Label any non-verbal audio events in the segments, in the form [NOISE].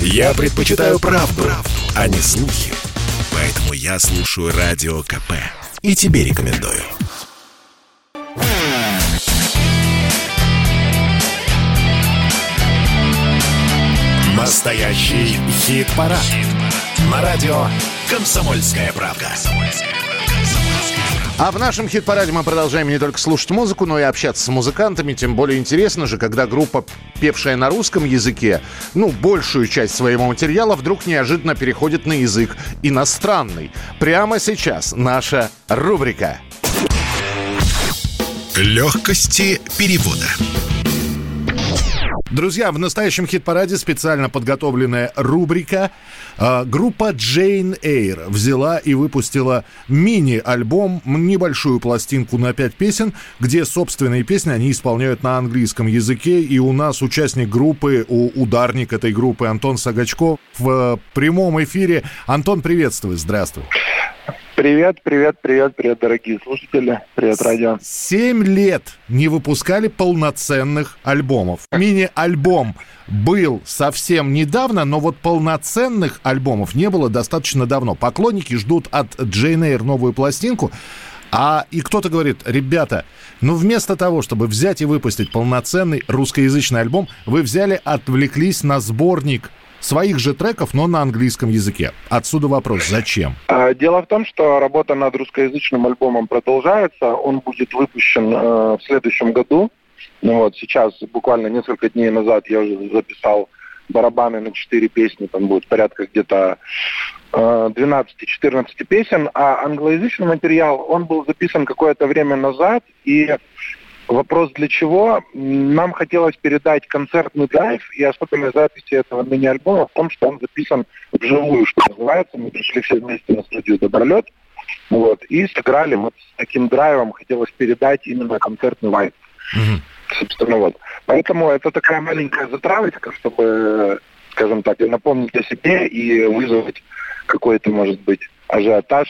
Я предпочитаю правду, правду, а не слухи. Поэтому я слушаю Радио КП. И тебе рекомендую. Настоящий хит-парад. Хит На радио «Комсомольская правда». А в нашем хит-параде мы продолжаем не только слушать музыку, но и общаться с музыкантами. Тем более интересно же, когда группа, певшая на русском языке, ну, большую часть своего материала вдруг неожиданно переходит на язык иностранный. Прямо сейчас наша рубрика. Легкости перевода. Друзья, в настоящем хит-параде специально подготовленная рубрика. А, группа Jane Eyre взяла и выпустила мини-альбом, небольшую пластинку на пять песен, где собственные песни они исполняют на английском языке. И у нас участник группы, у ударник этой группы Антон Сагачков в прямом эфире. Антон, приветствую, здравствуй. Привет, привет, привет, привет, дорогие слушатели. Привет, радио. Семь лет не выпускали полноценных альбомов. Мини-альбом был совсем недавно, но вот полноценных альбомов не было достаточно давно. Поклонники ждут от Джейн Эйр новую пластинку. А и кто-то говорит, ребята, ну вместо того, чтобы взять и выпустить полноценный русскоязычный альбом, вы взяли, отвлеклись на сборник своих же треков, но на английском языке. Отсюда вопрос, зачем? А, дело в том, что работа над русскоязычным альбомом продолжается. Он будет выпущен э, в следующем году. Ну вот сейчас, буквально несколько дней назад, я уже записал барабаны на четыре песни. Там будет порядка где-то 12-14 э, песен. А англоязычный материал, он был записан какое-то время назад. И Вопрос для чего? Нам хотелось передать концертный драйв, и особенность записи этого мини-альбома в том, что он записан вживую, что называется. Мы пришли все вместе на студию «Добролет», вот, и сыграли. Вот с таким драйвом хотелось передать именно концертный. Mm-hmm. Собственно, вот. Поэтому это такая маленькая затравочка, чтобы, скажем так, напомнить о себе и вызвать какой-то, может быть, ажиотаж.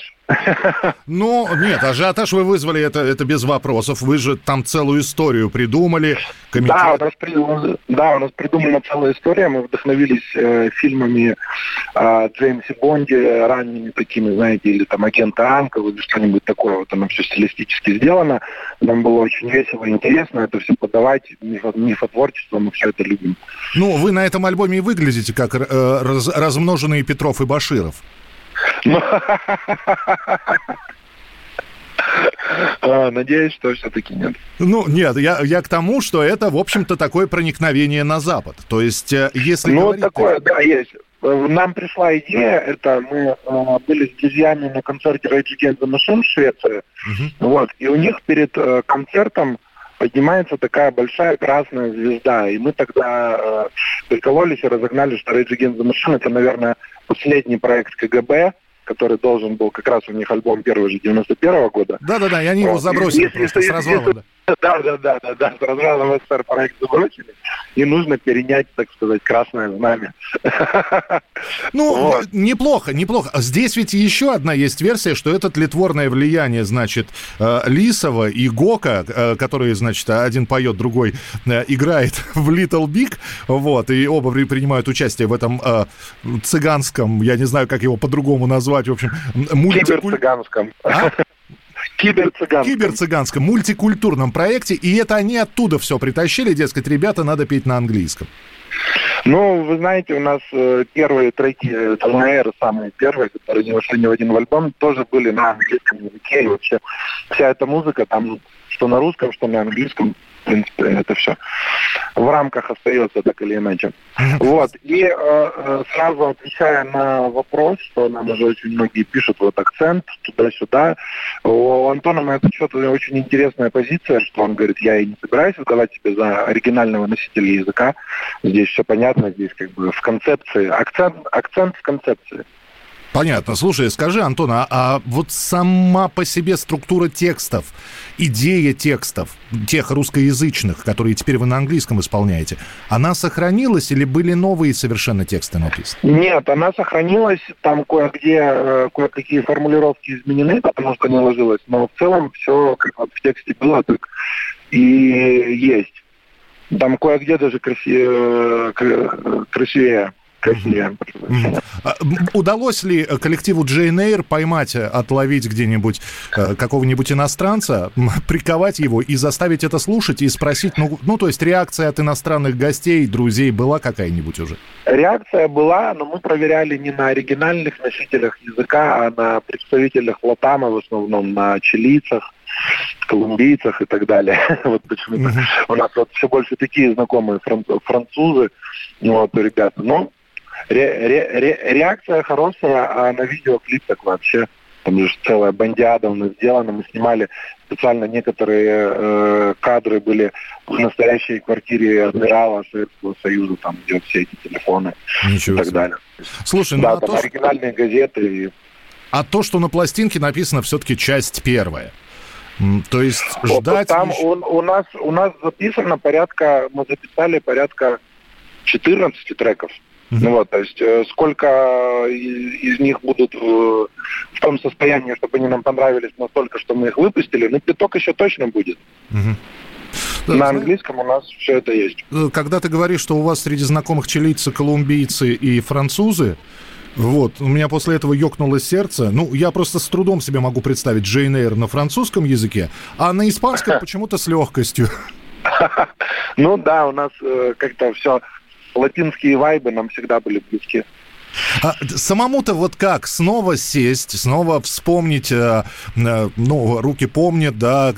Ну, нет, ажиотаж вы вызвали, это, это без вопросов. Вы же там целую историю придумали. Комитет... Да, у нас, да, у нас придумана целая история. Мы вдохновились э, фильмами э, Джеймса Бонди, ранними такими, знаете, или там агента Анка, или что-нибудь такое. Вот оно все стилистически сделано. Нам было очень весело и интересно это все подавать. Мифо, мифотворчество, мы все это любим. Ну, вы на этом альбоме и выглядите как э, раз, размноженные Петров и Баширов. [LAUGHS] А, надеюсь, что все-таки нет. Ну, нет, я, я к тому, что это, в общем-то, такое проникновение на Запад. То есть, э, если Ну, говорить... такое, да, есть. Нам пришла идея, это мы э, были с друзьями на концерте Rage Against the Machine в Швеции, uh-huh. вот, и у них перед э, концертом поднимается такая большая красная звезда. И мы тогда э, прикололись и разогнали, что Rage Against the Machine это, наверное, последний проект КГБ, который должен был, как раз у них альбом первый же 91 -го года. Да-да-да, и они вот. его забросили если, просто если, с развалом. Если, да, да, да, да, да, с развалом СССР проект забросили, и нужно перенять, так сказать, красное знамя. Ну, вот. неплохо, неплохо. Здесь ведь еще одна есть версия, что это тлетворное влияние, значит, э, Лисова и Гока, э, которые, значит, один поет, другой э, играет [LAUGHS] в Little Big, вот, и оба принимают участие в этом цыганском, я не знаю, как его по-другому назвать, в общем, мультикуль... Киберцыганском. А? Киберцыганском. Киберцыганском, мультикультурном проекте. И это они оттуда все притащили, дескать, ребята, надо петь на английском. Ну, вы знаете, у нас э, первые треки ТНР, самые первые, которые не вошли ни в один в альбом, тоже были на английском языке. И вообще вся эта музыка там, что на русском, что на английском, принципе, это все в рамках остается так или иначе. Вот. И э, э, сразу отвечая на вопрос, что нам уже очень многие пишут вот акцент туда-сюда, у Антона на этот счет очень интересная позиция, что он говорит, я и не собираюсь выдавать себе за оригинального носителя языка. Здесь все понятно, здесь как бы в концепции. Акцент, акцент в концепции. Понятно. Слушай, скажи, Антон, а, а вот сама по себе структура текстов, идея текстов, тех русскоязычных, которые теперь вы на английском исполняете, она сохранилась или были новые совершенно тексты написаны? Нет, она сохранилась. Там кое-где э, кое-какие формулировки изменены, потому что не ложилось. Но в целом все как в тексте было, так и есть. Там кое-где даже красивее, красивее Красивее. Удалось ли коллективу Джейн Эйр поймать, отловить где-нибудь какого-нибудь иностранца, приковать его и заставить это слушать и спросить, ну, ну то есть реакция от иностранных гостей, друзей была какая-нибудь уже? Реакция была, но мы проверяли не на оригинальных носителях языка, а на представителях Латама, в основном на чилийцах, колумбийцах и так далее. [LAUGHS] вот почему-то у нас вот все больше такие знакомые французы, вот, ребята. Но ре, ре, ре, реакция хорошая, а на видеоклип так вообще там же целая бандиада у нас сделана. Мы снимали специально некоторые э, кадры были в настоящей квартире адмирала Советского Союза, там где все эти телефоны Ничего и так себе. далее. Слушай, ну да, а там то, оригинальные что... газеты. А то, что на пластинке написано все-таки часть первая. То есть ждать... Там у, у, нас, у нас записано порядка, мы записали порядка 14 треков. Ну вот, то есть э, сколько из, из них будут в, в том состоянии, чтобы они нам понравились настолько, что мы их выпустили, ну, пяток еще точно будет. Да, На английском у нас все это есть. Э, когда ты говоришь, что у вас среди знакомых чилийцы, колумбийцы и французы, вот, у меня после этого ёкнуло сердце. Ну, я просто с трудом себе могу представить Джейн Эйр на французском языке, а на испанском [LAUGHS] почему-то с легкостью. [LAUGHS] Ну да, у нас э, как-то все, латинские вайбы нам всегда были близки. А самому-то вот как снова сесть, снова вспомнить, э, э, ну, руки помнят, да,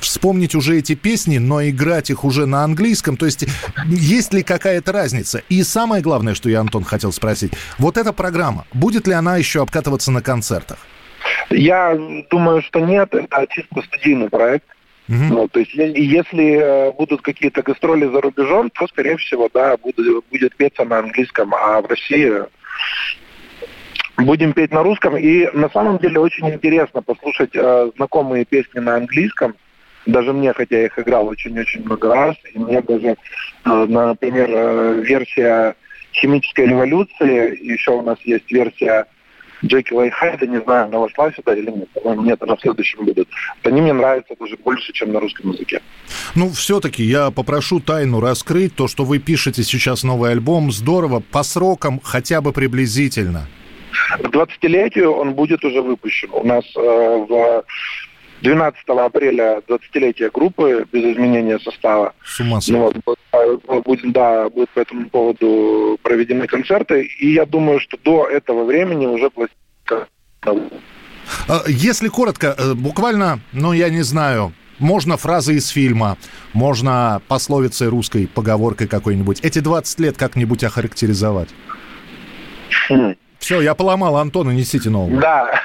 вспомнить уже эти песни, но играть их уже на английском, то есть есть ли какая-то разница? И самое главное, что я, Антон, хотел спросить, вот эта программа, будет ли она еще обкатываться на концертах? Я думаю, что нет, это чисто студийный проект. Ну, то есть, если э, будут какие-то гастроли за рубежом, то, скорее всего, да, будет, будет петься на английском, а в России будем петь на русском. И на самом деле очень интересно послушать э, знакомые песни на английском. Даже мне, хотя я их играл очень-очень много раз, и мне даже, э, например, э, версия химической революции, еще у нас есть версия Джекила и Хайда, не знаю, она вошла сюда или нет. По-моему, нет, она в следующем будет. Они мне нравятся даже больше, чем на русском языке. Ну, все-таки я попрошу тайну раскрыть. То, что вы пишете сейчас новый альбом, здорово. По срокам хотя бы приблизительно. К 20-летию он будет уже выпущен. У нас э, в 12 апреля 20-летие группы без изменения состава. С ума ну, вот, будет, да, будет по этому поводу проведены концерты. И я думаю, что до этого времени уже пластинка а, если коротко, э, буквально, ну, я не знаю, можно фразы из фильма, можно пословицей русской, поговоркой какой-нибудь. Эти 20 лет как-нибудь охарактеризовать? Хм. Все, я поломал Антона, несите нового. Да,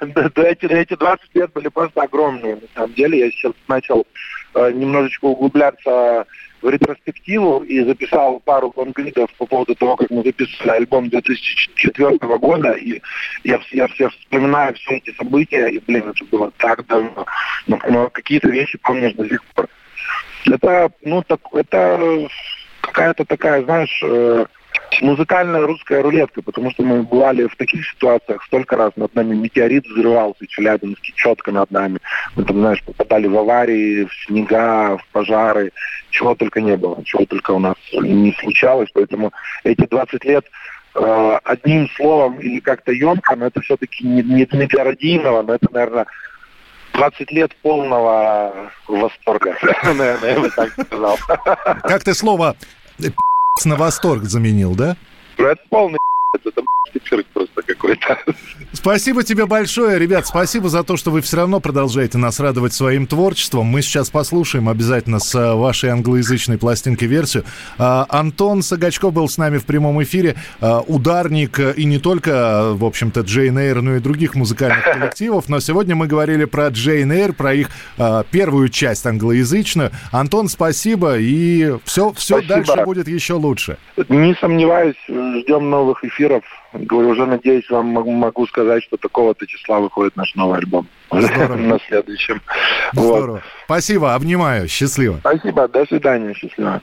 эти, эти 20 лет были просто огромные. На самом деле я сейчас начал э, немножечко углубляться в ретроспективу и записал пару лонгридов по поводу того, как мы записывали альбом 2004 года. И я, я все вспоминаю все эти события, и, блин, это было так давно. Но, но какие-то вещи помнишь до сих пор. Это, ну, так, это какая-то такая, знаешь, э, музыкальная русская рулетка, потому что мы бывали в таких ситуациях столько раз. Над нами метеорит взрывался, Челябинский четко над нами. Мы там, знаешь, попадали в аварии, в снега, в пожары, чего только не было, чего только у нас не случалось. Поэтому эти 20 лет э, одним словом или как-то емко, но это все-таки не, не Дмитрия Родинова, но это, наверное, 20 лет полного восторга, [LAUGHS] наверное, я бы так сказал. Как ты слово на восторг заменил, да? Ну, это полный [LAUGHS] это [LAUGHS] цирк просто какой-то. Спасибо тебе большое, ребят. Спасибо за то, что вы все равно продолжаете нас радовать своим творчеством. Мы сейчас послушаем обязательно с э, вашей англоязычной пластинкой версию. А, Антон Сагачков был с нами в прямом эфире. А, ударник э, и не только, в общем-то, Джейн Эйр, но и других музыкальных [LAUGHS] коллективов. Но сегодня мы говорили про Джейн Эйр, про их а, первую часть англоязычную. Антон, спасибо. И все, все дальше будет еще лучше. Не сомневаюсь, ждем новых эфиров. Говорю, уже надеюсь, вам могу сказать, что такого-то числа выходит наш новый альбом. [LAUGHS] На следующем. Здорово. Спасибо, обнимаю. Счастливо. Спасибо, до свидания, счастливо.